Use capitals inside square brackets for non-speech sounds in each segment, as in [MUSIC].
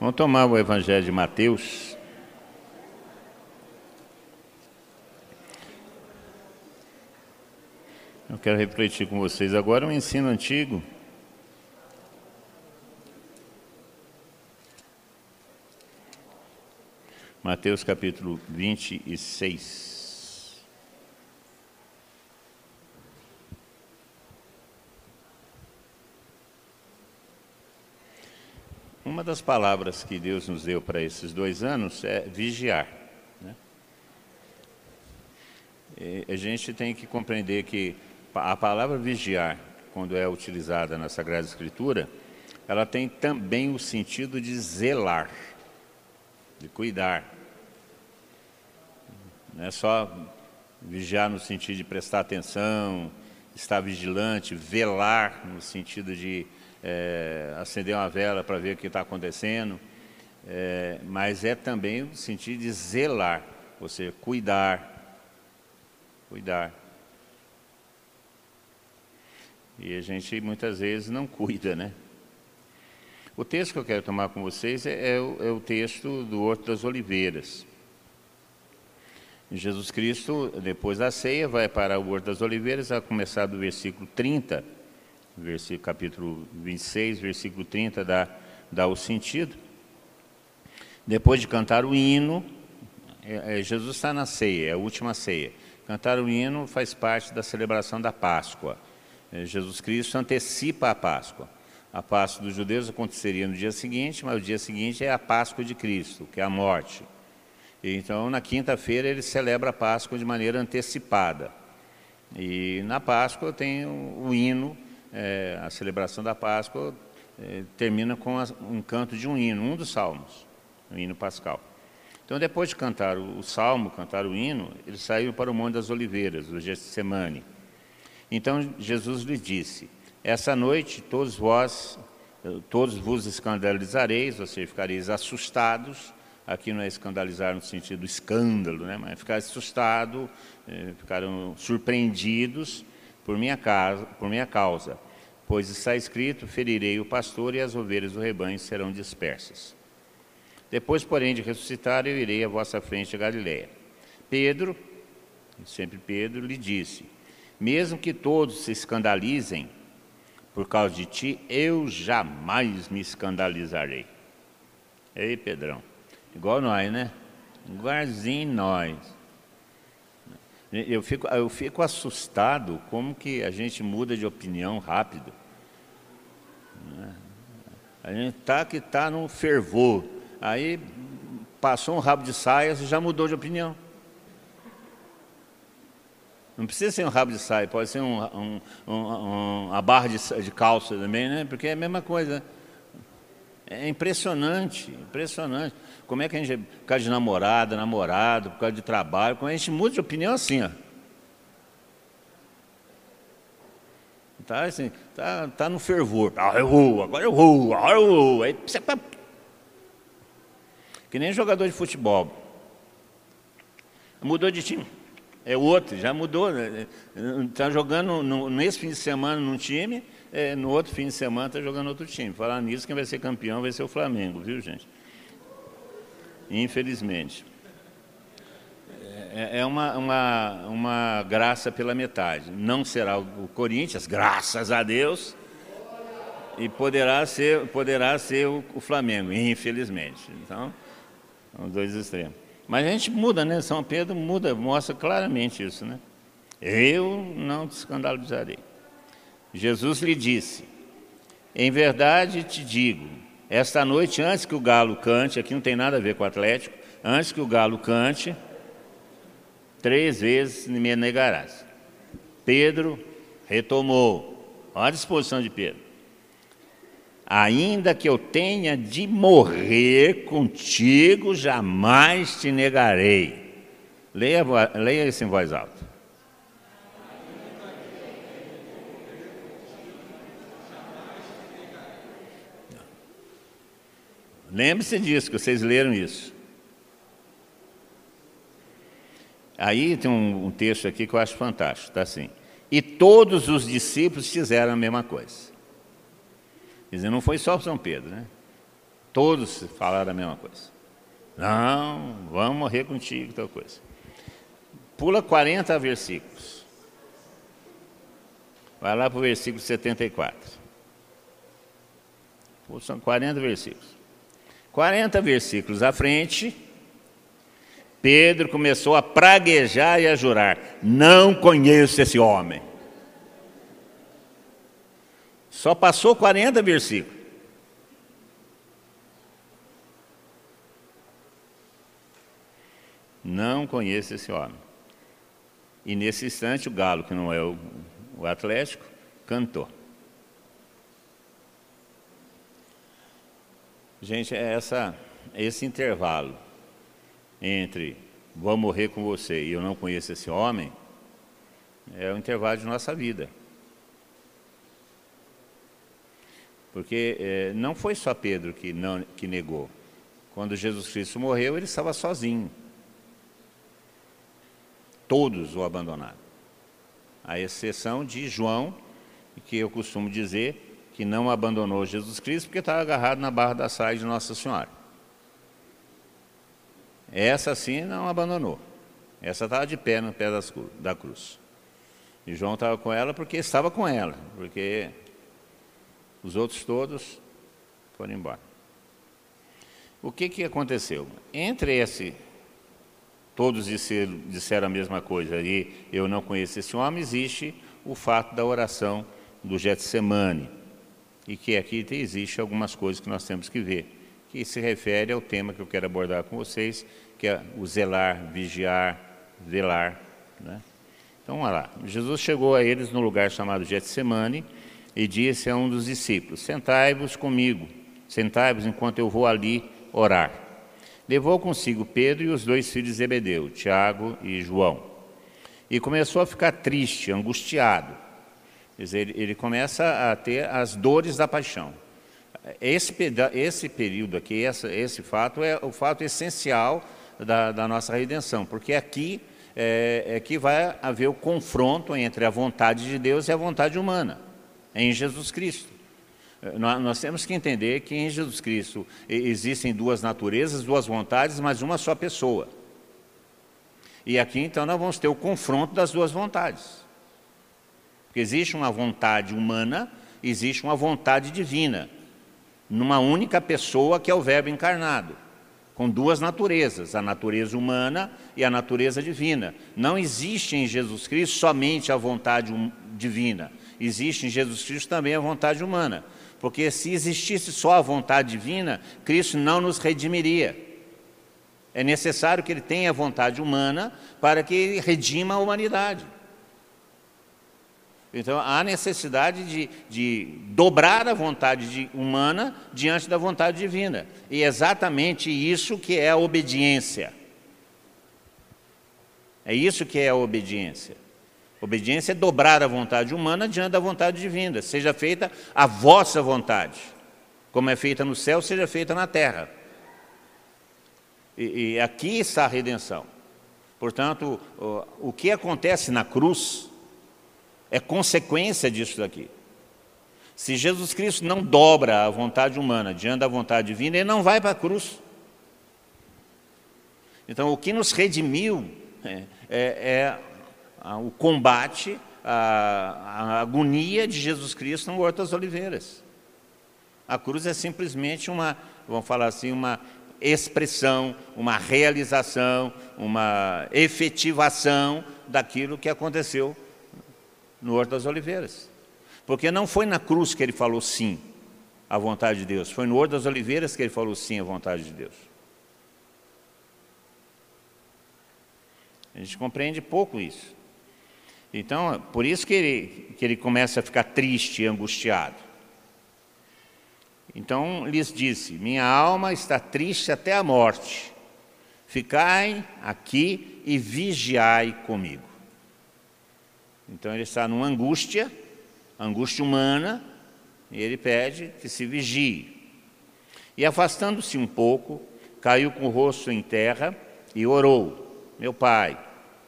Vamos tomar o Evangelho de Mateus. Eu quero refletir com vocês agora um ensino antigo. Mateus capítulo 26. Uma das palavras que Deus nos deu para esses dois anos é vigiar. Né? a gente tem que compreender que a palavra vigiar, quando é utilizada na Sagrada Escritura, ela tem também o sentido de zelar, de cuidar. Não é só vigiar no sentido de prestar atenção, estar vigilante, velar no sentido de é, acender uma vela para ver o que está acontecendo, é, mas é também o sentido de zelar, você cuidar, cuidar. E a gente muitas vezes não cuida, né? O texto que eu quero tomar com vocês é, é, o, é o texto do Horto das Oliveiras. Jesus Cristo, depois da ceia, vai para o Horto das Oliveiras, a começar do versículo 30 versículo, capítulo 26, versículo 30, dá, dá o sentido. Depois de cantar o hino, é, é, Jesus está na ceia, é a última ceia. Cantar o hino faz parte da celebração da Páscoa. É, Jesus Cristo antecipa a Páscoa. A Páscoa dos judeus aconteceria no dia seguinte, mas o dia seguinte é a Páscoa de Cristo, que é a morte. Então, na quinta-feira, ele celebra a Páscoa de maneira antecipada. E na Páscoa tem o, o hino é, a celebração da Páscoa é, termina com um canto de um hino, um dos salmos, o hino pascal. Então, depois de cantar o, o salmo, cantar o hino, eles saíram para o Monte das Oliveiras, o Getsemane. Então, Jesus lhe disse, essa noite todos vós, todos vos escandalizareis, ou seja, ficareis assustados, aqui não é escandalizar no sentido escândalo, né? mas ficar assustado, eh, ficaram surpreendidos por minha, casa, por minha causa, pois está escrito: ferirei o pastor e as ovelhas do rebanho serão dispersas. Depois, porém, de ressuscitar, eu irei à vossa frente a Galiléia. Pedro, sempre Pedro, lhe disse: Mesmo que todos se escandalizem por causa de ti, eu jamais me escandalizarei. Ei, Pedrão, igual nós, né? Igualzinho nós. Eu fico, eu fico assustado como que a gente muda de opinião rápido. Né? A gente está que está num fervor. Aí passou um rabo de saia e já mudou de opinião. Não precisa ser um rabo de saia, pode ser um, um, um, uma barra de, de calça também, né? porque é a mesma coisa. É impressionante, impressionante. Como é que a gente, por causa de namorada, namorado, por causa de trabalho, como a gente muda de opinião assim, ó. Tá, assim, tá, tá no fervor. Ah, eu vou, agora eu vou, agora eu vou. Aí, que nem jogador de futebol. Mudou de time. É outro, já mudou. Está jogando no, nesse fim de semana num time, é, no outro fim de semana está jogando outro time. Falar nisso, quem vai ser campeão vai ser o Flamengo, viu, gente? Infelizmente. É, é uma, uma, uma graça pela metade. Não será o Corinthians, graças a Deus, e poderá ser, poderá ser o, o Flamengo, infelizmente. Então, são dois extremos. Mas a gente muda, né? São Pedro muda, mostra claramente isso, né? Eu não te escandalizarei. Jesus lhe disse: Em verdade te digo, esta noite, antes que o galo cante, aqui não tem nada a ver com o Atlético, antes que o galo cante, três vezes me negarás. Pedro retomou, olha a disposição de Pedro. Ainda que eu tenha de morrer contigo, jamais te negarei. Leia, leia isso em voz alta. Lembre-se disso, que vocês leram isso. Aí tem um, um, texto aqui que eu acho fantástico, está assim. E todos os discípulos fizeram a mesma coisa. Quer dizer, não foi só São Pedro, né? Todos falaram a mesma coisa. Não, vamos morrer contigo, tal coisa. Pula 40 versículos. Vai lá para o versículo 74. São 40 versículos. 40 versículos à frente, Pedro começou a praguejar e a jurar: Não conheço esse homem. Só passou 40 versículos. Não conheço esse homem. E nesse instante, o Galo, que não é o, o Atlético, cantou. Gente, é essa, esse intervalo entre vou morrer com você e eu não conheço esse homem, é o intervalo de nossa vida. Porque é, não foi só Pedro que, não, que negou. Quando Jesus Cristo morreu, ele estava sozinho. Todos o abandonaram. A exceção de João, que eu costumo dizer que não abandonou Jesus Cristo porque estava agarrado na barra da saia de Nossa Senhora. Essa sim não abandonou. Essa estava de pé no pé da cruz. E João estava com ela porque estava com ela, porque os outros todos foram embora. O que, que aconteceu? Entre esse, todos disseram, disseram a mesma coisa, e eu não conheço esse homem, existe o fato da oração do Getsemane, e que aqui existe algumas coisas que nós temos que ver, que se refere ao tema que eu quero abordar com vocês, que é o zelar, vigiar, velar. Né? Então, olha lá, Jesus chegou a eles no lugar chamado Getsemane e disse a um dos discípulos, sentai-vos comigo, sentai-vos enquanto eu vou ali orar. Levou consigo Pedro e os dois filhos de Zebedeu, Tiago e João. E começou a ficar triste, angustiado. Dizer, ele, começa a ter as dores da paixão. Esse, esse período aqui, essa, esse fato, é o fato essencial da, da nossa redenção, porque aqui é, é, que vai haver o confronto entre a vontade de Deus e a vontade humana, em Jesus Cristo. É, nós, nós temos que entender que em Jesus Cristo existem duas naturezas, duas vontades, mas uma só pessoa. E aqui então nós vamos ter o confronto das duas vontades. Porque existe uma vontade humana, existe uma vontade divina, numa única pessoa que é o Verbo encarnado, com duas naturezas, a natureza humana e a natureza divina. Não existe em Jesus Cristo somente a vontade hum, divina, existe em Jesus Cristo também a vontade humana. Porque se existisse só a vontade divina, Cristo não nos redimiria. É necessário que ele tenha a vontade humana para que ele redima a humanidade. Então, há necessidade de, de dobrar a vontade de, humana diante da vontade divina. E é exatamente isso que é a obediência. É isso que é a obediência. Obediência é dobrar a vontade humana diante da vontade divina. Seja feita a vossa vontade. Como é feita no céu, seja feita na terra. E, e aqui está a redenção. Portanto, o, o que acontece na cruz é consequência disso daqui. Se Jesus Cristo não dobra a vontade humana diante da vontade divina, ele não vai para a cruz. Então, o que nos redimiu é, é, é o combate, a, a, agonia de Jesus Cristo no Horto das Oliveiras. A cruz é simplesmente uma, vamos falar assim, uma expressão, uma realização, uma efetivação daquilo que aconteceu no Horto das Oliveiras. Porque não foi na cruz que ele falou sim à vontade de Deus, foi no Horto das Oliveiras que ele falou sim à vontade de Deus. A gente compreende pouco isso. Então, por isso que ele, que ele começa a ficar triste e angustiado. Então lhes disse: Minha alma está triste até a morte. Ficai aqui e vigiai comigo. Então ele está numa angústia, angústia humana, e ele pede que se vigie. E afastando-se um pouco, caiu com o rosto em terra e orou: Meu pai,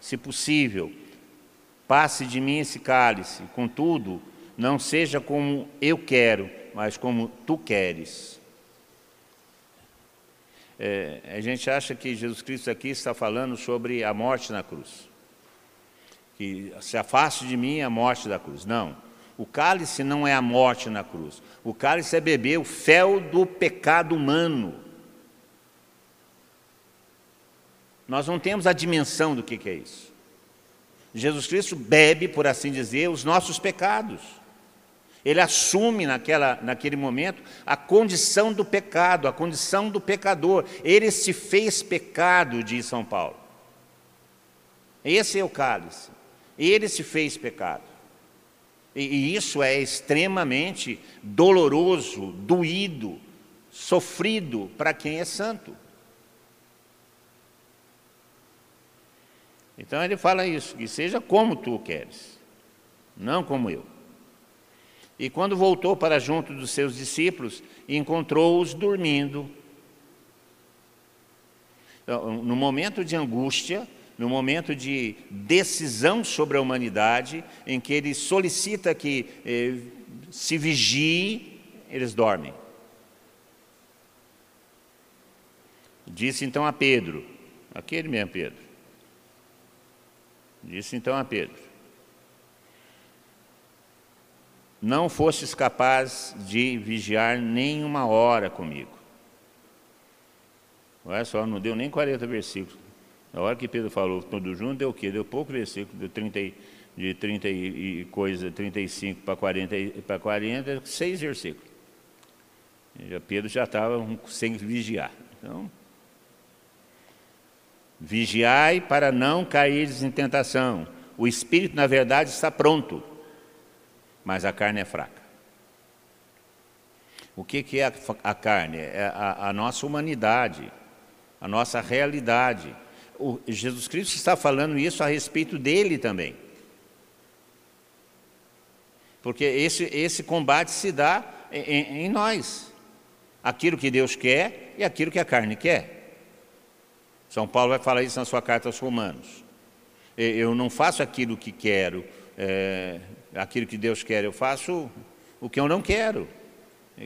se possível, passe de mim esse cálice, contudo, não seja como eu quero, mas como tu queres. É, a gente acha que Jesus Cristo aqui está falando sobre a morte na cruz. Que se afaste de mim a morte da cruz. Não. O cálice não é a morte na cruz. O cálice é beber o fel do pecado humano. Nós não temos a dimensão do que é isso. Jesus Cristo bebe, por assim dizer, os nossos pecados. Ele assume naquela, naquele momento a condição do pecado, a condição do pecador. Ele se fez pecado, diz São Paulo. Esse é o cálice. Ele se fez pecado. E, e isso é extremamente doloroso, doído, sofrido para quem é santo. Então ele fala isso, que seja como tu queres, não como eu. E quando voltou para junto dos seus discípulos, encontrou-os dormindo. Então, no momento de angústia, no momento de decisão sobre a humanidade, em que ele solicita que eh, se vigie, eles dormem. Disse então a Pedro, aquele mesmo Pedro, disse então a Pedro: não fostes capaz de vigiar nem uma hora comigo. Olha só, não deu nem 40 versículos. Na hora que Pedro falou tudo junto, deu o quê? Deu pouco versículo, deu 30, de 30 e coisa, 35 para 40, para 40, seis versículos. Já Pedro já estava sem vigiar. Então, vigiai para não cair em tentação. O espírito, na verdade, está pronto mas a carne é fraca. O que, que é a, carne? É a, a, nossa humanidade, a nossa realidade. O, Jesus Cristo está falando isso a respeito dele também. Porque esse, esse combate se dá em, em nós. Aquilo que Deus quer e aquilo que a carne quer. São Paulo vai falar isso na sua carta aos Romanos. Eu não faço aquilo que quero, é, aquilo que Deus quer, eu faço o que eu não quero.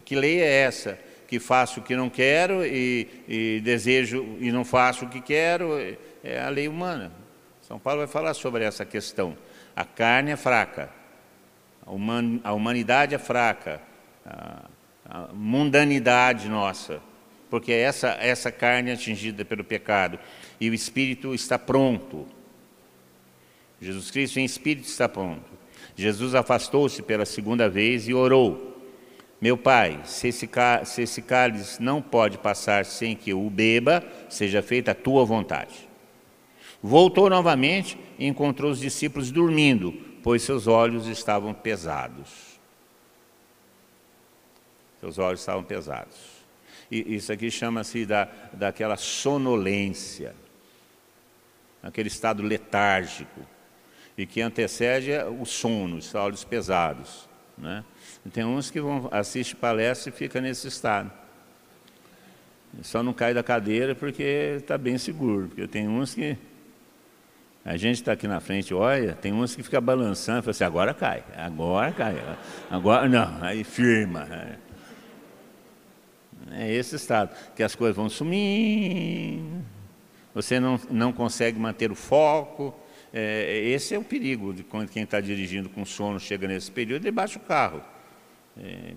Que lei é essa? Que faço o que não quero e, e desejo e não faço o que quero? É a lei humana. São Paulo vai falar sobre essa questão. A carne é fraca, a, human, a humanidade é fraca, a, mundanidade nossa, porque é essa, essa carne atingida pelo pecado. E o espírito está pronto. Jesus Cristo em espírito está pronto. Jesus afastou-se pela segunda vez e orou: Meu pai, se esse, se esse cálice não pode passar sem que eu o beba, seja feita a tua vontade. Voltou novamente e encontrou os discípulos dormindo, pois seus olhos estavam pesados. Seus olhos estavam pesados. E isso aqui chama-se da, daquela sonolência, aquele estado letárgico e que antecede o sono, os olhos pesados. Né? E tem uns que vão assistir palestra e fica nesse estado. Só não cai da cadeira porque está bem seguro, porque tem uns que a gente está aqui na frente, olha, tem uns que fica balançando, fala assim, agora cai, agora cai, agora não, aí firma. É esse estado, que as coisas vão sumir, você não, não consegue manter o foco, é, esse é o perigo de quando quem está dirigindo com sono chega nesse período, ele baixa o carro. É,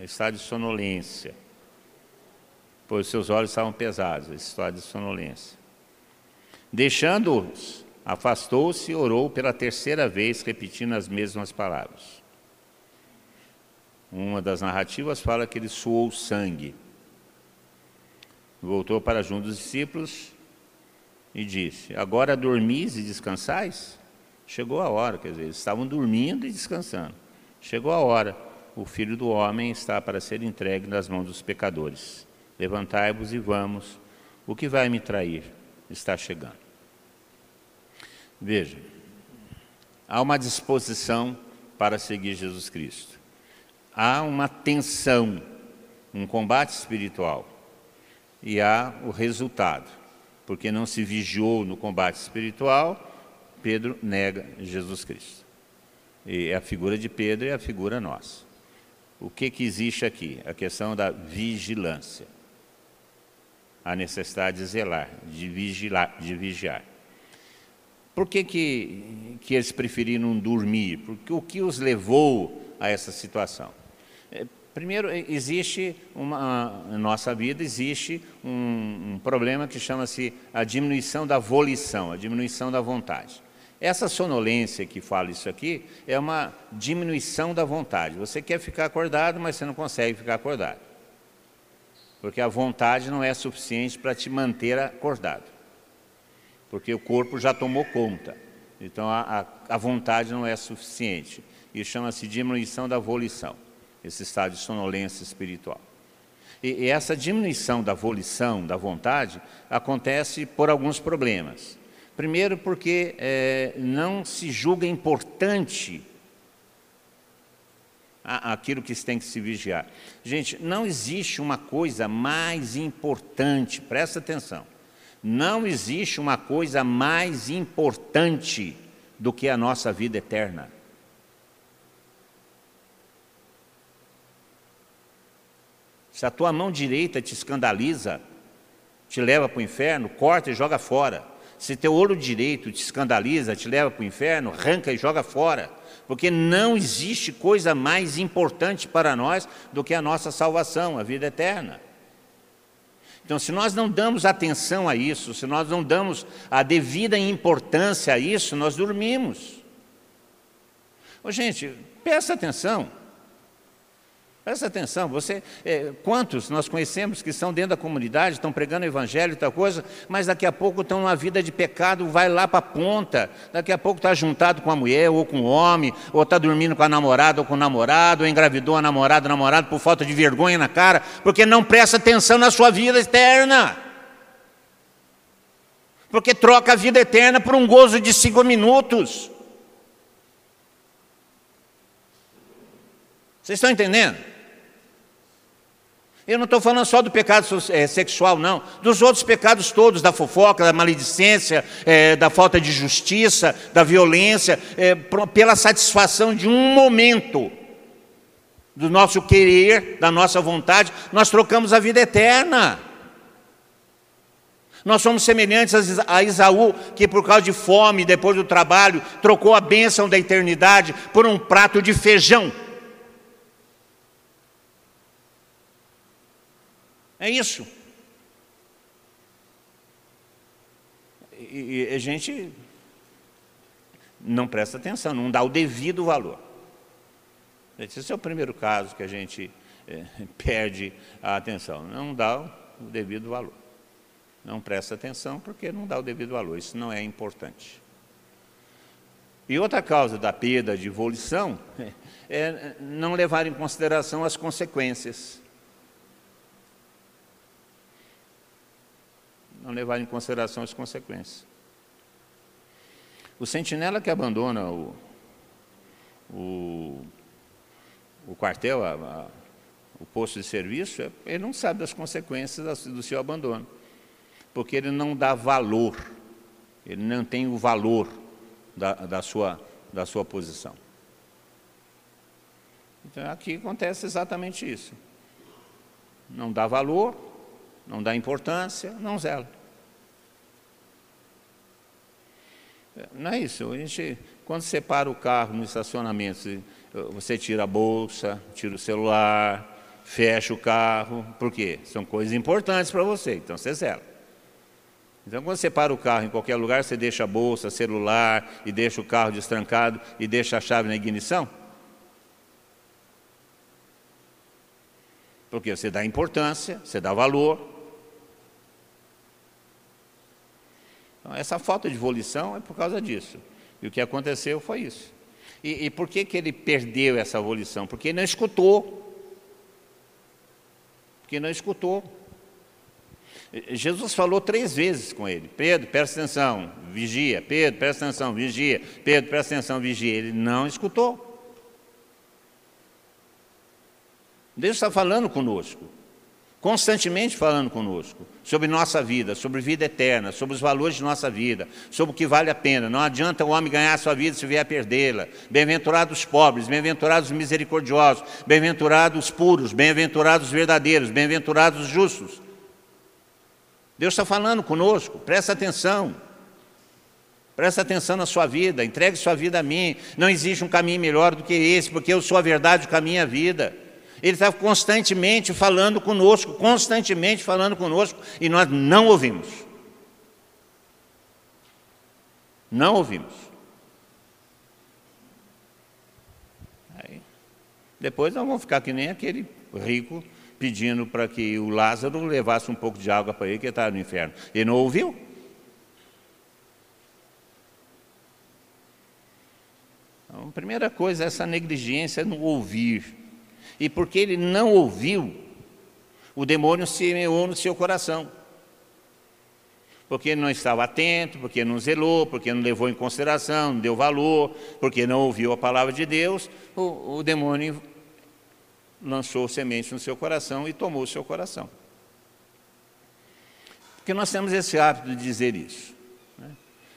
é estado de sonolência. Pois seus olhos estavam pesados, esse estado de sonolência. Deixando-os, afastou-se e orou pela terceira vez, repetindo as mesmas palavras. Uma das narrativas fala que ele suou sangue. Voltou para junto dos discípulos e disse: Agora dormis e descansais? Chegou a hora, quer dizer, eles estavam dormindo e descansando. Chegou a hora, o filho do homem está para ser entregue nas mãos dos pecadores. Levantai-vos e vamos, o que vai me trair está chegando. Veja, há uma disposição para seguir Jesus Cristo. Há uma tensão, um combate espiritual. E há o resultado porque não se vigiou no combate espiritual, Pedro nega Jesus Cristo. E a figura de Pedro é a figura nossa. O que, que existe aqui? A questão da vigilância. a necessidade de zelar, de vigiar. De vigiar. Por que, que, que eles preferiram dormir? Porque o que os levou a essa situação? Primeiro, existe uma, na nossa vida existe um, um problema que chama-se a diminuição da volição, a diminuição da vontade. Essa sonolência que fala isso aqui é uma diminuição da vontade. Você quer ficar acordado, mas você não consegue ficar acordado. Porque a vontade não é suficiente para te manter acordado porque o corpo já tomou conta. Então a, a, a vontade não é suficiente. Isso chama-se diminuição da volição, esse estado de sonolência espiritual. E, e essa diminuição da volição, da vontade, acontece por alguns problemas. Primeiro, porque é, não se julga importante aquilo que tem que se vigiar. Gente, não existe uma coisa mais importante, presta atenção, não existe uma coisa mais importante do que a nossa vida eterna. Se a tua mão direita te escandaliza, te leva para o inferno, corta e joga fora. Se teu olho direito te escandaliza, te leva para o inferno, arranca e joga fora. Porque não existe coisa mais importante para nós do que a nossa salvação, a vida eterna. Então, se nós não damos atenção a isso, se nós não damos a devida importância a isso, nós dormimos. Ô, gente, presta atenção. Presta atenção, você, é, quantos nós conhecemos que estão dentro da comunidade, estão pregando o evangelho e tal coisa, mas daqui a pouco estão numa vida de pecado, vai lá para a ponta, daqui a pouco está juntado com a mulher ou com o homem, ou está dormindo com a namorada ou com o namorado, ou engravidou a namorada, namorado por falta de vergonha na cara, porque não presta atenção na sua vida eterna. Porque troca a vida eterna por um gozo de cinco minutos. Vocês estão entendendo? Eu não estou falando só do pecado é, sexual, não. Dos outros pecados todos, da fofoca, da maledicência, é, da falta de justiça, da violência, é, pela satisfação de um momento do nosso querer, da nossa vontade, nós trocamos a vida eterna. Nós somos semelhantes a Isaú, que por causa de fome, depois do trabalho, trocou a bênção da eternidade por um prato de feijão. É isso. E, e a gente não presta atenção, não dá o devido valor. Esse é o primeiro caso que a gente é, [LAUGHS] perde a atenção, não dá o devido valor. Não presta atenção porque não dá o devido valor, isso não é importante. E outra causa da perda de evolução [LAUGHS] é não levar em consideração as consequências. Não levar em consideração as consequências. O sentinela que abandona o, o, o quartel, a, a, o posto de serviço, é, ele não sabe das consequências do seu abandono, porque ele não dá valor, ele não tem o valor da, da, sua, da sua posição. Então aqui acontece exatamente isso. Não dá valor, não dá importância, não zela. Não é isso. A gente, quando você para o carro no estacionamento, você tira a bolsa, tira o celular, fecha o carro. Por quê? São coisas importantes para você, então você zela. Então, quando você para o carro em qualquer lugar, você deixa a bolsa, celular, e deixa o carro destrancado, e deixa a chave na ignição? Porque você dá importância, você dá valor, Então, essa falta de volição é por causa disso. E o que aconteceu foi isso. E, e por que, que ele perdeu essa volição? Porque ele não escutou. Porque não escutou. Jesus falou três vezes com ele: Pedro, presta atenção, vigia. Pedro, presta atenção, vigia. Pedro, presta atenção, vigia. Ele não escutou. Deus está falando conosco constantemente falando conosco sobre nossa vida, sobre vida eterna, sobre os valores de nossa vida, sobre o que vale a pena. Não adianta o homem ganhar a sua vida se vier a perdê-la. Bem-aventurados os pobres, bem-aventurados os misericordiosos, bem-aventurados os puros, bem-aventurados os verdadeiros, bem-aventurados os justos. Deus está falando conosco, presta atenção. Presta atenção na sua vida, entregue sua vida a mim. Não existe um caminho melhor do que esse, porque eu sou a verdade, o caminho e a vida. Ele está constantemente falando conosco, constantemente falando conosco, e nós não ouvimos. Não ouvimos. Aí, depois nós vamos ficar que nem aquele rico pedindo para que o Lázaro levasse um pouco de água para ele, que estava no inferno. Ele não ouviu? Então, a primeira coisa é essa negligência no ouvir. E porque ele não ouviu, o demônio semeou no seu coração. Porque não estava atento, porque não zelou, porque não levou em consideração, não deu valor, porque não ouviu a palavra de Deus, o, o demônio lançou semente no seu coração e tomou o seu coração. Porque nós temos esse hábito de dizer isso. Né?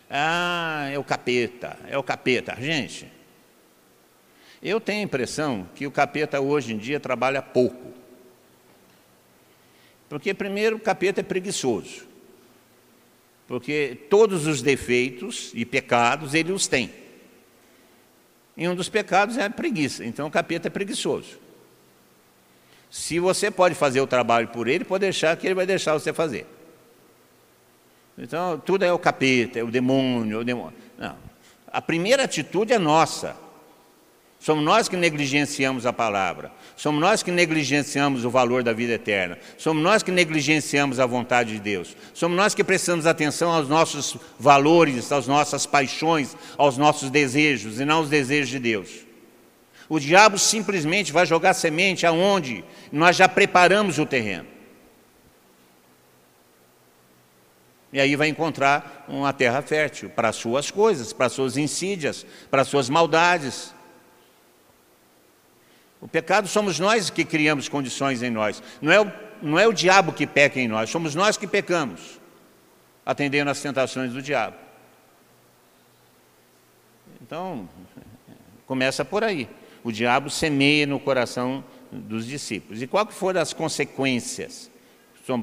Ah, é o capeta, é o capeta. Gente, eu tenho a impressão que o capeta hoje em dia trabalha pouco. Porque, primeiro, o capeta é preguiçoso. Porque todos os defeitos e pecados ele os tem. E um dos pecados é a preguiça. Então, o capeta é preguiçoso. Se você pode fazer o trabalho por ele, pode deixar que ele vai deixar você fazer. Então, tudo é o capeta, é o demônio, é o demônio. Não. A primeira atitude é nossa. Somos nós que negligenciamos a palavra. Somos nós que negligenciamos o valor da vida eterna. Somos nós que negligenciamos a vontade de Deus. Somos nós que prestamos atenção aos nossos valores, às nossas paixões, aos nossos desejos e não aos desejos de Deus. O diabo simplesmente vai jogar semente aonde nós já preparamos o terreno. E aí vai encontrar uma terra fértil para as suas coisas, para as suas insídias, para as suas maldades. O pecado somos nós que criamos condições em nós. Não é o, não é o diabo que peca em nós, somos nós que pecamos, atendendo às tentações do diabo. Então, começa por aí o diabo semeia no coração dos discípulos. E qual que foram as consequências?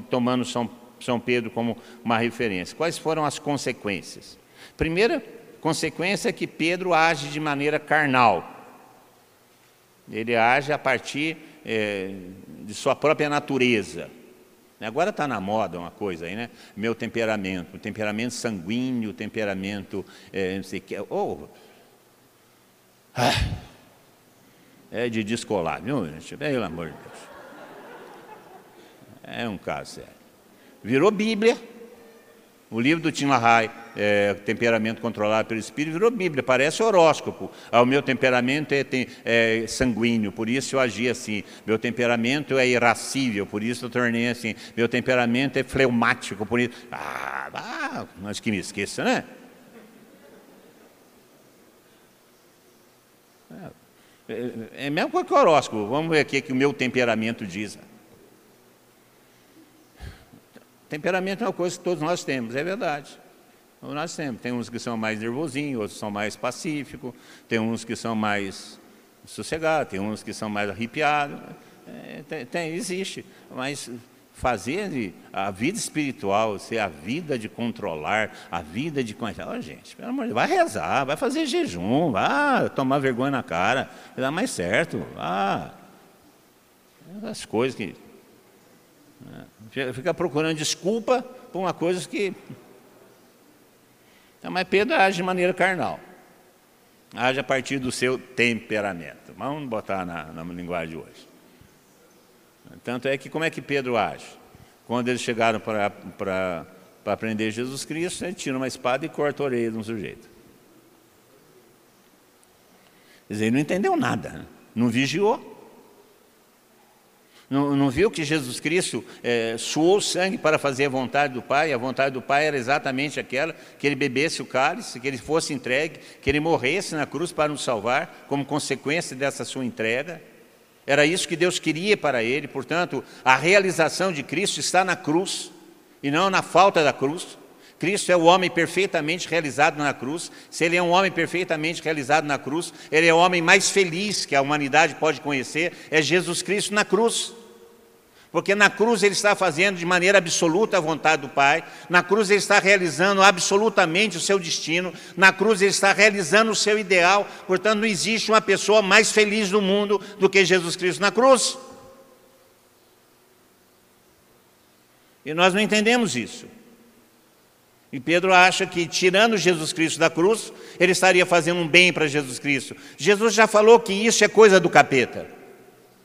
Tomando São, São Pedro como uma referência. Quais foram as consequências? Primeira consequência é que Pedro age de maneira carnal. Ele age a partir é, de sua própria natureza. Agora está na moda uma coisa aí, né? Meu temperamento, temperamento sanguíneo, temperamento, é, não sei o que. Oh. Ah é de descolar, viu, gente? Pelo amor de Deus. É um caso sério. Virou Bíblia. O livro do Tim LaHaye, é, Temperamento Controlado pelo Espírito, virou Bíblia, parece horóscopo. Ah, o meu temperamento é, tem, é, sanguíneo, por isso eu agi assim. Meu temperamento é irascível, por isso eu tornei assim. Meu temperamento é fleumático, por isso... Ah, ah mas que me esqueça, né? É, é mesmo com o horóscopo. Vamos ver aqui que o meu temperamento diz. Temperamento é uma coisa que todos nós temos, é verdade. Nós temos. Tem uns que são mais nervosinhos, outros são mais pacíficos, tem uns que são mais sossegados, tem uns que são mais arrepiados. É, tem, tem, existe. Mas fazer a vida espiritual ser a vida de controlar, a vida de. Oh, gente, pelo amor de Deus, vai rezar, vai fazer jejum, vai tomar vergonha na cara, vai dar mais certo. As coisas que. Né, fica procurando desculpa por uma coisa que. Então, mas Pedro age de maneira carnal. Age a partir do seu temperamento. Vamos botar na, na linguagem de hoje. Tanto é que como é que Pedro age? Quando eles chegaram para aprender Jesus Cristo, ele tira uma espada e corta a orelha de um sujeito. Quer dizer, ele não entendeu nada, né? não vigiou. Não, não, viu que Jesus Cristo é, suou sangue para fazer a vontade do Pai, a vontade do Pai era exatamente aquela, que ele bebesse o cálice, que ele fosse entregue, que ele morresse na cruz para nos salvar, como consequência dessa sua entrega. Era isso que Deus queria para ele, portanto, a realização de Cristo está na cruz e não na falta da cruz. Cristo é o homem perfeitamente realizado na cruz. Se ele é um homem perfeitamente realizado na cruz, ele é o homem mais feliz que a humanidade pode conhecer, é Jesus Cristo na cruz. Porque na cruz ele está fazendo de maneira absoluta a vontade do Pai, na cruz ele está realizando absolutamente o seu destino, na cruz ele está realizando o seu ideal, portanto, não existe uma pessoa mais feliz do mundo do que Jesus Cristo na cruz. E nós não entendemos isso. E Pedro acha que, tirando Jesus Cristo da cruz, ele estaria fazendo um bem para Jesus Cristo. Jesus já falou que isso é coisa do capeta.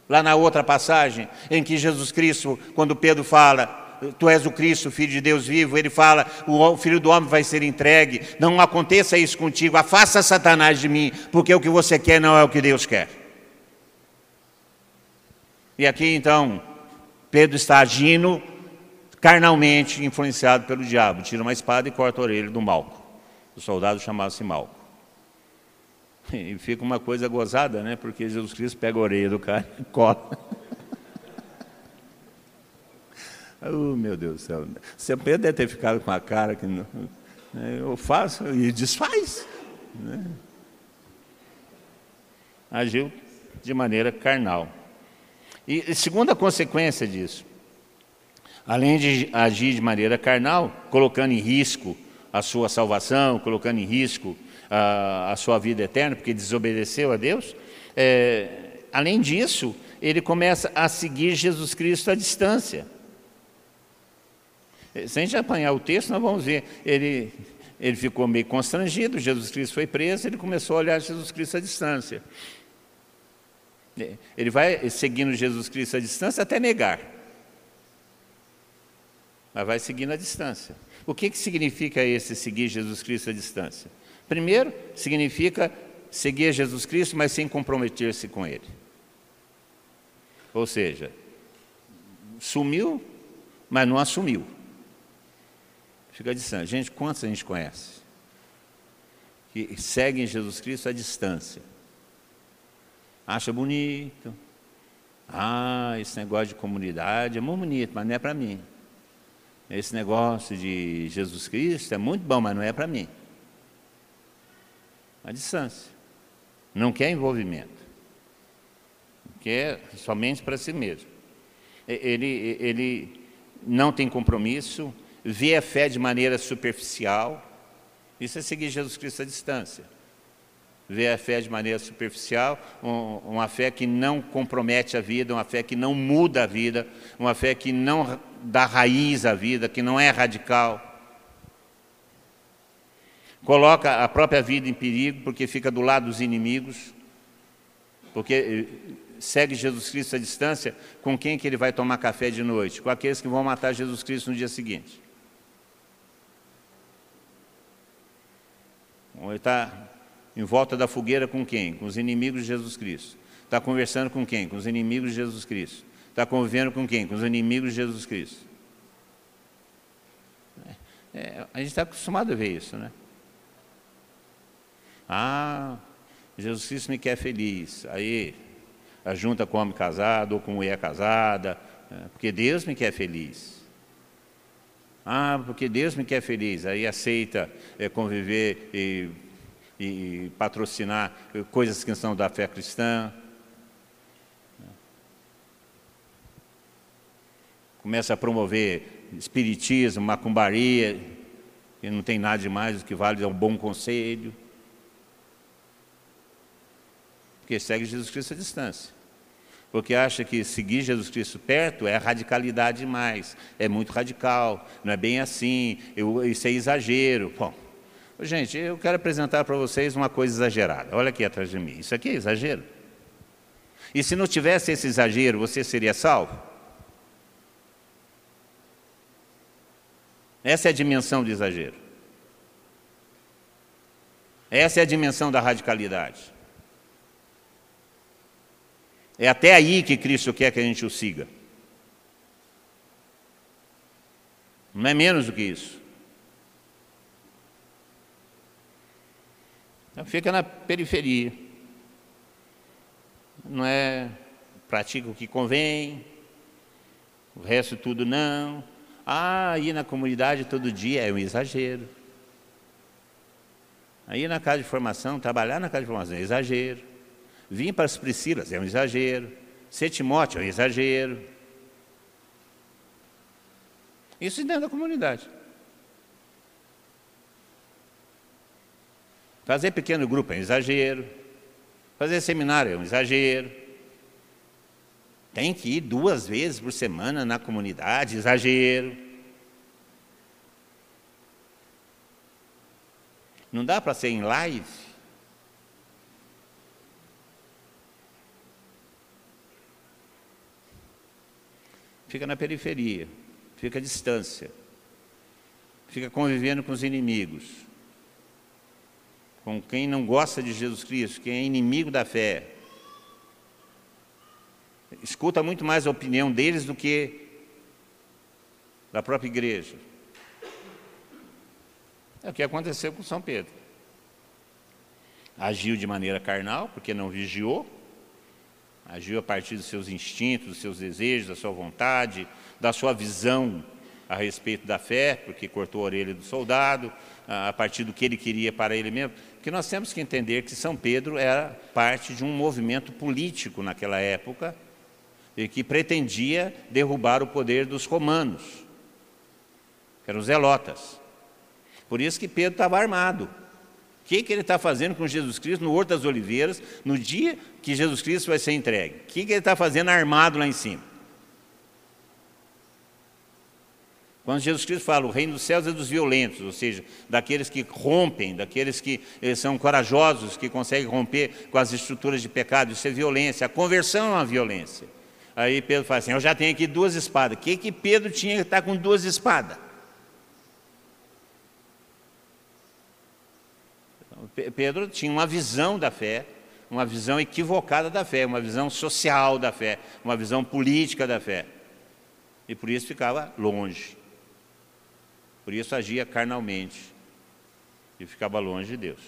Lá na outra passagem, em que Jesus Cristo, quando Pedro fala, Tu és o Cristo, Filho de Deus vivo, ele fala: O Filho do Homem vai ser entregue, não aconteça isso contigo, afasta Satanás de mim, porque o que você quer não é o que Deus quer. E aqui então, Pedro está agindo carnalmente influenciado pelo diabo, tira uma espada e corta a orelha do Malco. O soldado chamava-se Malco. [LAUGHS] E fica uma coisa gozada, né? Porque Jesus Cristo pega a orelha do cara e cola. [LAUGHS] oh, meu Deus do céu. Você Pedro deve ter ficado com a cara que não, né? eu faço e desfaz. Né? Agiu de maneira carnal. E segunda consequência disso, além de agir de maneira carnal, colocando em risco a sua salvação, colocando em risco a, a sua vida eterna, porque desobedeceu a Deus, é, além disso, ele começa a seguir Jesus Cristo à distância. Se a gente apanhar o texto, nós vamos ver, ele, ele ficou meio constrangido, Jesus Cristo foi preso, ele começou a olhar Jesus Cristo à distância. Ele vai seguindo Jesus Cristo à distância até negar mas vai seguindo a distância. O que, que significa esse seguir Jesus Cristo à distância? Primeiro, significa seguir Jesus Cristo, mas sem comprometer-se com Ele. Ou seja, sumiu, mas não assumiu. Fica distante. Gente, quantos a gente conhece? Que seguem Jesus Cristo à distância. Acha bonito. Ah, esse negócio de comunidade é muito bonito, mas não é para mim esse negócio de Jesus Cristo é muito bom, mas não é para mim. A distância. Não quer envolvimento. Quer somente para si mesmo. Ele, ele não tem compromisso, vê a fé de maneira superficial. Isso é seguir Jesus Cristo à distância. Vê a fé de maneira superficial, uma fé que não compromete a vida, uma fé que não muda a vida, uma fé que não dá raiz à vida, que não é radical. Coloca a própria vida em perigo porque fica do lado dos inimigos, porque eh, segue Jesus Cristo à distância, com quem que ele vai tomar café de noite? Com aqueles que vão matar Jesus Cristo no dia seguinte. Ele está em volta da fogueira com quem? Com os inimigos de Jesus Cristo. Está conversando com quem? Com os inimigos de Jesus Cristo. Está convivendo com quem? Com os inimigos de Jesus Cristo. É, é a gente está acostumado a ver isso, né? Ah, Jesus Cristo me quer feliz. Aí, a junta com homem casado ou com mulher casada, é, porque Deus me quer feliz. Ah, porque Deus me quer feliz. Aí aceita é, conviver e, e patrocinar coisas que são da fé cristã. começa a promover espiritismo, macumbaria, que não tem nada de mais do que vale é um bom conselho. Porque segue Jesus Cristo à distância. Porque acha que seguir Jesus Cristo perto é radicalidade demais, é muito radical, não é bem assim, eu, isso é exagero. Bom, gente, eu quero apresentar para vocês uma coisa exagerada. Olha aqui atrás de mim, isso aqui é exagero. E se não tivesse esse exagero, você seria salvo? Essa é a dimensão do exagero. Essa é a dimensão da radicalidade. É até aí que Cristo quer que a gente o siga. Não é menos do que isso. Então fica na periferia. Não é pratica o que convém, o resto tudo não. Ah, ir na comunidade todo dia é um exagero. Aí na casa de formação, trabalhar na casa de formação é exagero. Vir para as Priscilas é um exagero. Ser Timóteo é um exagero. Isso dentro da comunidade. Fazer pequeno grupo é um exagero. Fazer seminário é um exagero. Tem que ir duas vezes por semana na comunidade, exagero. Não dá para ser em live? Fica na periferia, fica à distância, fica convivendo com os inimigos, com quem não gosta de Jesus Cristo, quem é inimigo da fé. Escuta muito mais a opinião deles do que da própria igreja. É o que aconteceu com São Pedro. Agiu de maneira carnal, porque não vigiou, agiu a partir dos seus instintos, dos seus desejos, da sua vontade, da sua visão a respeito da fé, porque cortou a orelha do soldado, a partir do que ele queria para ele mesmo. Porque nós temos que entender que São Pedro era parte de um movimento político naquela época, e que pretendia derrubar o poder dos romanos, que eram os zelotas. Por isso que Pedro estava armado. Que, que ele está fazendo com Jesus Cristo no Horto das Oliveiras, no dia que Jesus Cristo vai ser entregue? O que, que ele está fazendo armado lá em cima? Quando Jesus Cristo fala, o reino dos céus é dos violentos, ou seja, daqueles que rompem, daqueles que eh, são corajosos, que conseguem romper com as estruturas de pecado, isso é violência. A conversão é uma violência. Aí Pedro fala assim: Eu já tenho aqui duas espadas. O que, que Pedro tinha que estar com duas espadas? Pedro tinha uma visão da fé, uma visão equivocada da fé, uma visão social da fé, uma visão política da fé. E por isso ficava longe. Por isso agia carnalmente e ficava longe de Deus.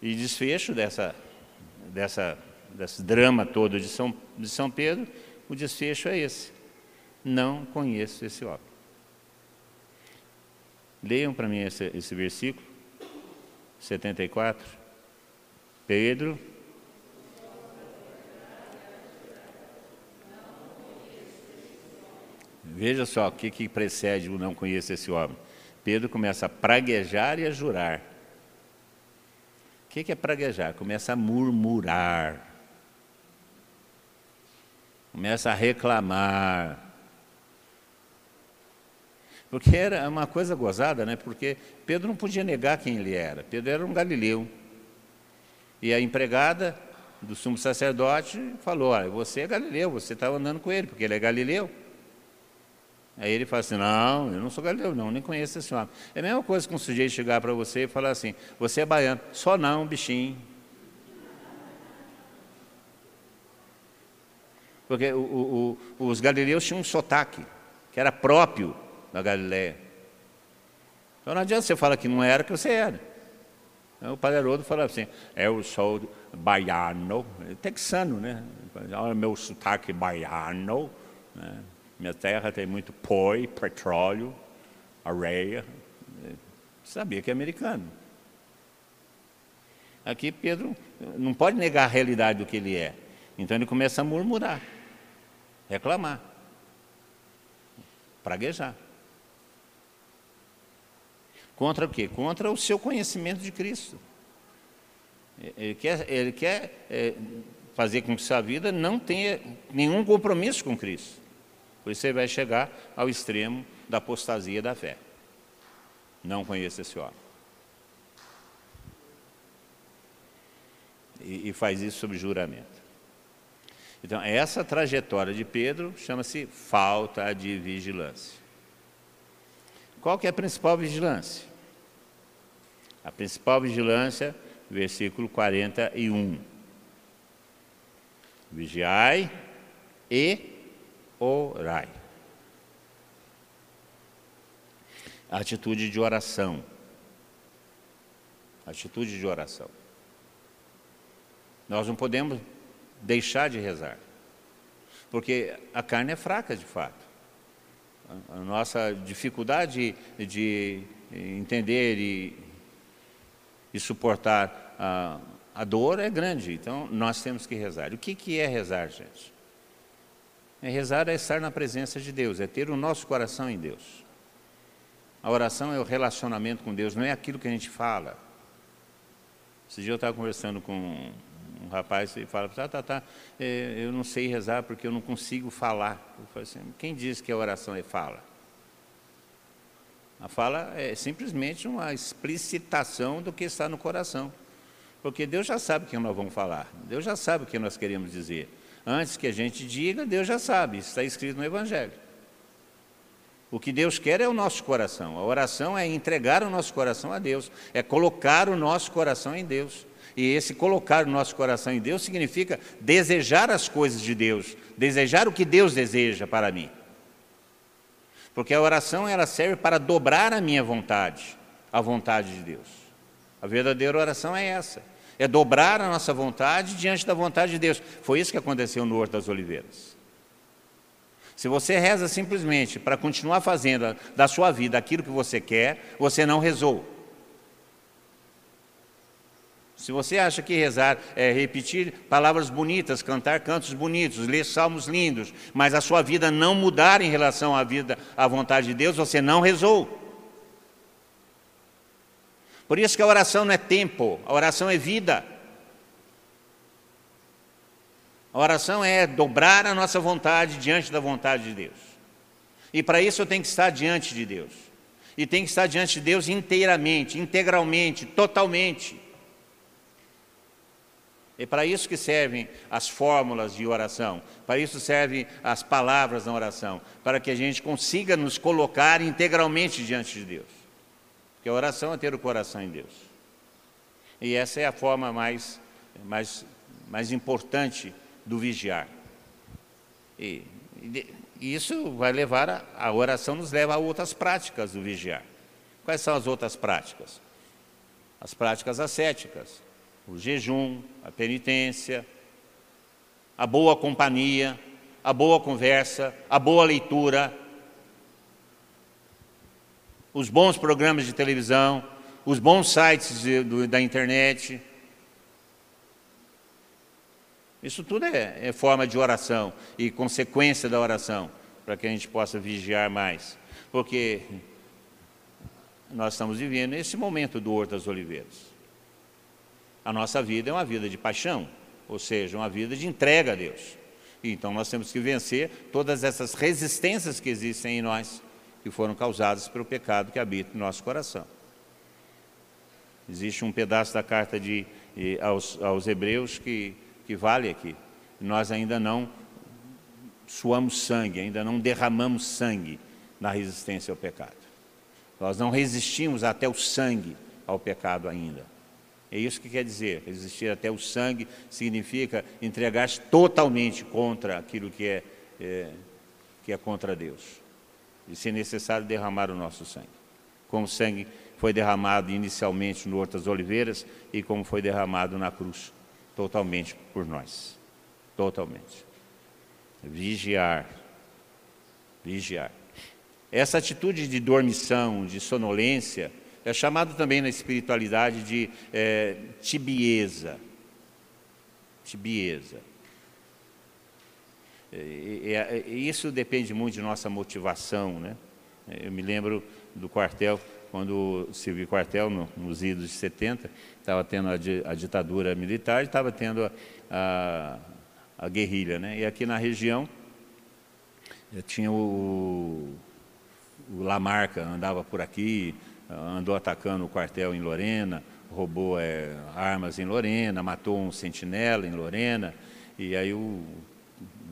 E desfecho dessa, dessa, desse drama todo de São, de São Pedro, o desfecho é esse. Não conheço esse homem. Leiam para mim esse, esse versículo, 74. Pedro. Veja só o que, que precede o não conheço esse homem. Pedro começa a praguejar e a jurar. O que, que é praguejar? Começa a murmurar. Começa a reclamar porque era uma coisa gozada, né? porque Pedro não podia negar quem ele era. Pedro era um galileu. E a empregada do sumo sacerdote falou: Olha, você é galileu, você estava andando com ele, porque ele é galileu. Aí ele fala assim: Não, eu não sou galileu, não, nem conheço esse homem. É a mesma coisa que um sujeito chegar para você e falar assim: Você é baiano. Só não, bichinho. Porque o, o, o, os galileus tinham um sotaque, que era próprio da Galileia. Então não adianta você falar que não era, que você era. Então, o Padre Haroldo fala assim, eu sou baiano, texano, né? Olha meu sotaque baiano, né? minha terra tem muito poi, petróleo, areia. Sabia que é americano. Aqui Pedro não pode negar a realidade do que ele é. Então ele começa a murmurar, reclamar, praguejar. Contra o quê? Contra o seu conhecimento de Cristo. Ele quer, ele quer é, fazer com que sua vida não tenha nenhum compromisso com Cristo. Por isso ele vai chegar ao extremo da apostasia da fé. Não conheço esse homem. E, e faz isso sob juramento. Então, essa trajetória de Pedro chama-se falta de vigilância. Qual que é a principal vigilância? A principal vigilância, versículo 41. Vigiai e orai. Atitude de oração. Atitude de oração. Nós não podemos deixar de rezar, porque a carne é fraca de fato. A nossa dificuldade de entender e e suportar a, a dor é grande. Então, nós temos que rezar. O que, que é rezar, gente? É rezar é estar na presença de Deus, é ter o nosso coração em Deus. A oração é o relacionamento com Deus, não é aquilo que a gente fala. Esse dia eu estava conversando com um rapaz fala, tá, tá, tá, é, eu não sei rezar porque eu não consigo falar. Eu falei assim, quem diz que a oração é fala? A fala é simplesmente uma explicitação do que está no coração. Porque Deus já sabe o que nós vamos falar, Deus já sabe o que nós queremos dizer. Antes que a gente diga, Deus já sabe, isso está escrito no Evangelho. O que Deus quer é o nosso coração. A oração é entregar o nosso coração a Deus, é colocar o nosso coração em Deus. E esse colocar o nosso coração em Deus significa desejar as coisas de Deus, desejar o que Deus deseja para mim. Porque a oração ela serve para dobrar a minha vontade, a vontade de Deus. A verdadeira oração é essa, é dobrar a nossa vontade diante da vontade de Deus. Foi isso que aconteceu no Horto das Oliveiras. Se você reza simplesmente para continuar fazendo da sua vida aquilo que você quer, você não rezou. Se você acha que rezar é repetir palavras bonitas, cantar cantos bonitos, ler salmos lindos, mas a sua vida não mudar em relação à vida, à vontade de Deus, você não rezou. Por isso que a oração não é tempo, a oração é vida. A oração é dobrar a nossa vontade diante da vontade de Deus. E para isso eu tenho que estar diante de Deus. E tenho que estar diante de Deus inteiramente, integralmente, totalmente. É para isso que servem as fórmulas de oração, para isso servem as palavras na oração, para que a gente consiga nos colocar integralmente diante de Deus. Porque a oração é ter o coração em Deus. E essa é a forma mais, mais, mais importante do vigiar. E, e isso vai levar, a, a oração nos leva a outras práticas do vigiar. Quais são as outras práticas? As práticas ascéticas o jejum, a penitência, a boa companhia, a boa conversa, a boa leitura, os bons programas de televisão, os bons sites de, do, da internet. Isso tudo é, é forma de oração e consequência da oração, para que a gente possa vigiar mais. Porque nós estamos vivendo esse momento do Horto das Oliveiras. A nossa vida é uma vida de paixão, ou seja, uma vida de entrega a Deus. Então nós temos que vencer todas essas resistências que existem em nós, que foram causadas pelo pecado que habita no nosso coração. Existe um pedaço da carta de, aos, aos Hebreus que, que vale aqui. Nós ainda não suamos sangue, ainda não derramamos sangue na resistência ao pecado. Nós não resistimos até o sangue ao pecado ainda. É isso que quer dizer. Resistir até o sangue significa entregar-se totalmente contra aquilo que é, é, que é contra Deus. E se necessário, derramar o nosso sangue. Como o sangue foi derramado inicialmente no Horto das Oliveiras e como foi derramado na cruz, totalmente por nós. Totalmente. Vigiar. Vigiar. Essa atitude de dormição, de sonolência, é chamado também na espiritualidade de é, tibieza. Tibieza. E, e, isso depende muito de nossa motivação. Né? Eu me lembro do quartel, quando servi quartel no, nos idos de 70, estava tendo a, a, ditadura militar e estava tendo a, a, a, guerrilha. Né? E aqui na região tinha o, o Lamarca, andava por aqui, andou atacando o quartel em Lorena, roubou é, armas em Lorena, matou um sentinela em Lorena, e aí o,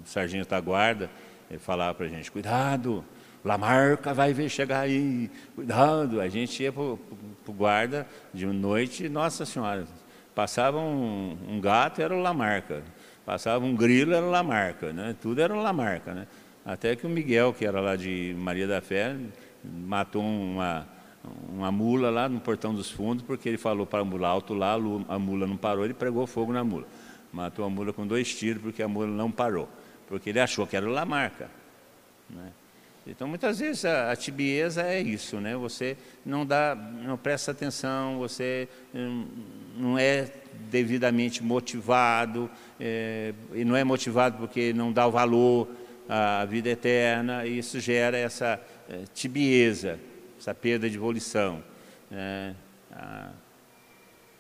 sargento da guarda falava para a gente, cuidado, Lamarca vai ver chegar aí, cuidado. A gente ia para o guarda de noite, nossa senhora, passava um, um, gato, era o Lamarca, passava um grilo, era o Lamarca, né? tudo era o Lamarca. Né? Até que o Miguel, que era lá de Maria da Fé, matou uma, uma mula lá no portão dos fundos, porque ele falou para a mula alto lá, a mula não parou, ele pregou fogo na mula. Matou a mula com dois tiros, porque a mula não parou, porque ele achou que era o Lamarca. Né? Então, muitas vezes a, a, tibieza é isso, né? Você não dá, não presta atenção, você hum, não é devidamente motivado, é, e não é motivado porque não dá o valor, a vida eterna, e isso gera essa é, tibieza, essa perda de volição. É, a,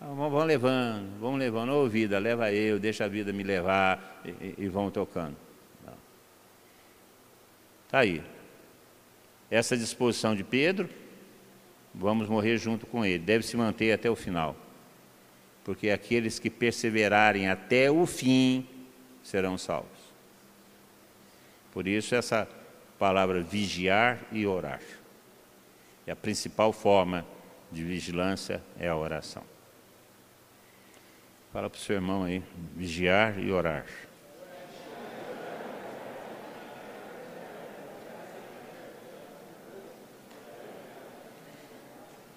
vão levando, vão levando, ô vida, leva eu, deixa a vida me levar, e, e vão tocando. Está aí. Essa disposição de Pedro, vamos morrer junto com ele, deve se manter até o final. Porque aqueles que perseverarem até o fim serão salvos. Por isso, essa palavra vigiar e orar. E a principal forma de vigilância é a oração. Fala para o seu irmão aí, vigiar e orar.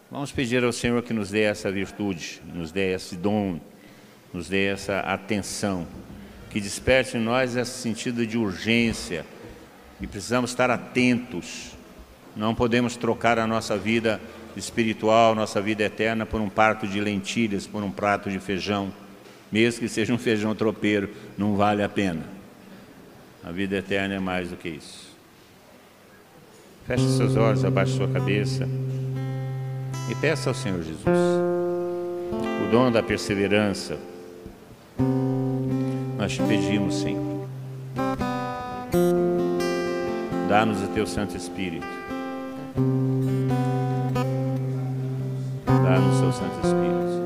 Vamos pedir ao Senhor que nos dê essa virtude, nos dê esse dom, nos dê essa atenção, que desperte em nós esse sentido de urgência, e precisamos estar atentos. Não podemos trocar a nossa vida espiritual, nossa vida eterna, por um prato de lentilhas, por um prato de feijão, mesmo que seja um feijão tropeiro, não vale a pena. A vida eterna é mais do que isso. Feche seus olhos, abaixe sua cabeça. E peça ao Senhor Jesus o dom da perseverança. Nós te pedimos, Senhor. Dá-nos o teu Santo Espírito. Dá-nos Espírito.